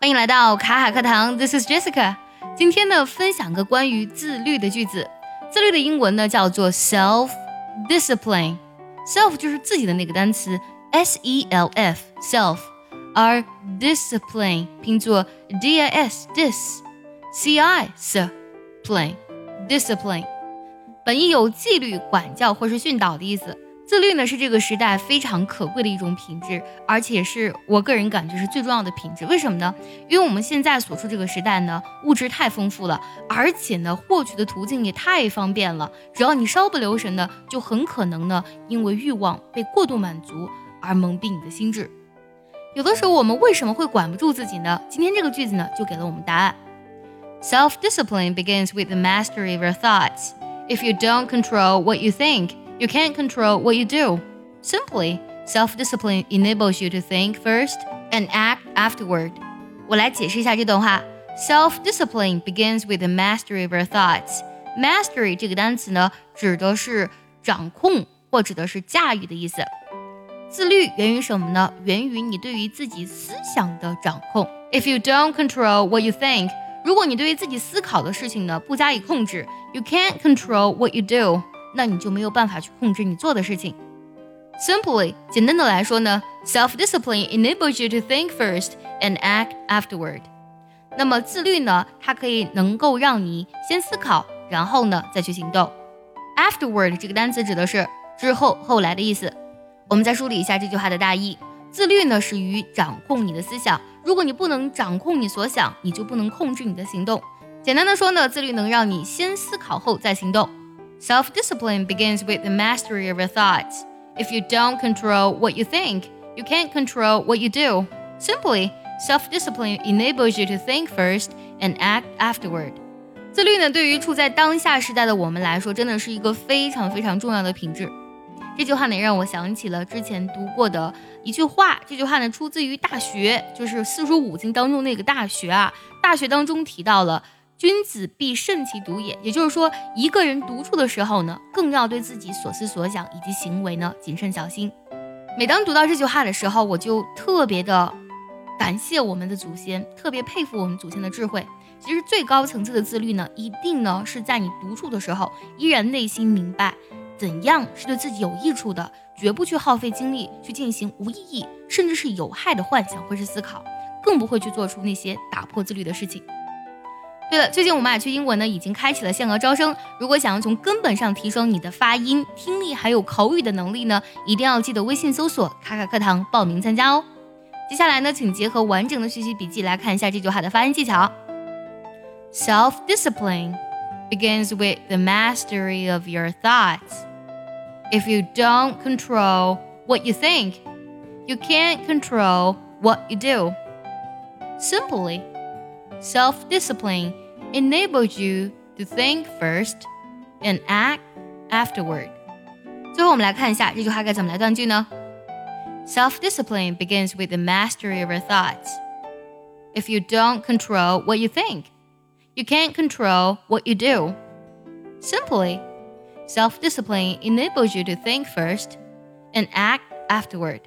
欢迎来到卡卡课堂，This is Jessica。今天呢，分享个关于自律的句子。自律的英文呢叫做 self discipline。self 就是自己的那个单词，s e l f self，而 discipline 拼作 d i s dis c i s plane discipline，本意有纪律、管教或是训导的意思。自律呢是这个时代非常可贵的一种品质，而且是我个人感觉是最重要的品质。为什么呢？因为我们现在所处这个时代呢，物质太丰富了，而且呢，获取的途径也太方便了。只要你稍不留神呢，就很可能呢，因为欲望被过度满足而蒙蔽你的心智。有的时候我们为什么会管不住自己呢？今天这个句子呢，就给了我们答案。Self-discipline begins with the mastery of your thoughts. If you don't control what you think, you can't control what you do. Simply, self discipline enables you to think first and act afterward. 我来解释一下这段话。Self discipline begins with the mastery of your thoughts. Mastery 这个单词呢，指的是掌控或指的是驾驭的意思。自律源于什么呢？源于你对于自己思想的掌控。If you don't control what you think，如果你对于自己思考的事情呢不加以控制，you can't control what you do。 那你就没有办法去控制你做的事情。Simply，简单的来说呢，self-discipline enables you to think first and act afterward。那么自律呢，它可以能够让你先思考，然后呢再去行动。Afterward 这个单词指的是之后、后来的意思。我们再梳理一下这句话的大意：自律呢是于掌控你的思想。如果你不能掌控你所想，你就不能控制你的行动。简单的说呢，自律能让你先思考后再行动。Self discipline begins with the mastery of your thoughts. If you don't control what you think, you can't control what you do. Simply, self discipline enables you to think first and act afterward. 自律呢，对于处在当下时代的我们来说，真的是一个非常非常重要的品质。这句话呢，让我想起了之前读过的一句话。这句话呢，出自于《大学》，就是四书五经当中那个《大学》啊，《大学》当中提到了。 君子必慎其独也，也就是说，一个人独处的时候呢，更要对自己所思所想以及行为呢谨慎小心。每当读到这句话的时候，我就特别的感谢我们的祖先，特别佩服我们祖先的智慧。其实最高层次的自律呢，一定呢是在你独处的时候，依然内心明白怎样是对自己有益处的，绝不去耗费精力去进行无意义甚至是有害的幻想或是思考，更不会去做出那些打破自律的事情。对了，最近我们爱趣英文呢已经开启了限额招生。如果想要从根本上提升你的发音、听力还有口语的能力呢，一定要记得微信搜索“卡卡课堂”报名参加哦。接下来呢，请结合完整的学习笔记来看一下这句话的发音技巧。Self-discipline begins with the mastery of your thoughts. If you don't control what you think, you can't control what you do. Simply. Self discipline enables you to think first and act afterward. 最后，我们来看一下这句话该怎么来断句呢？Self discipline begins with the mastery of your thoughts. If you don't control what you think, you can't control what you do. Simply, self discipline enables you to think first and act afterward.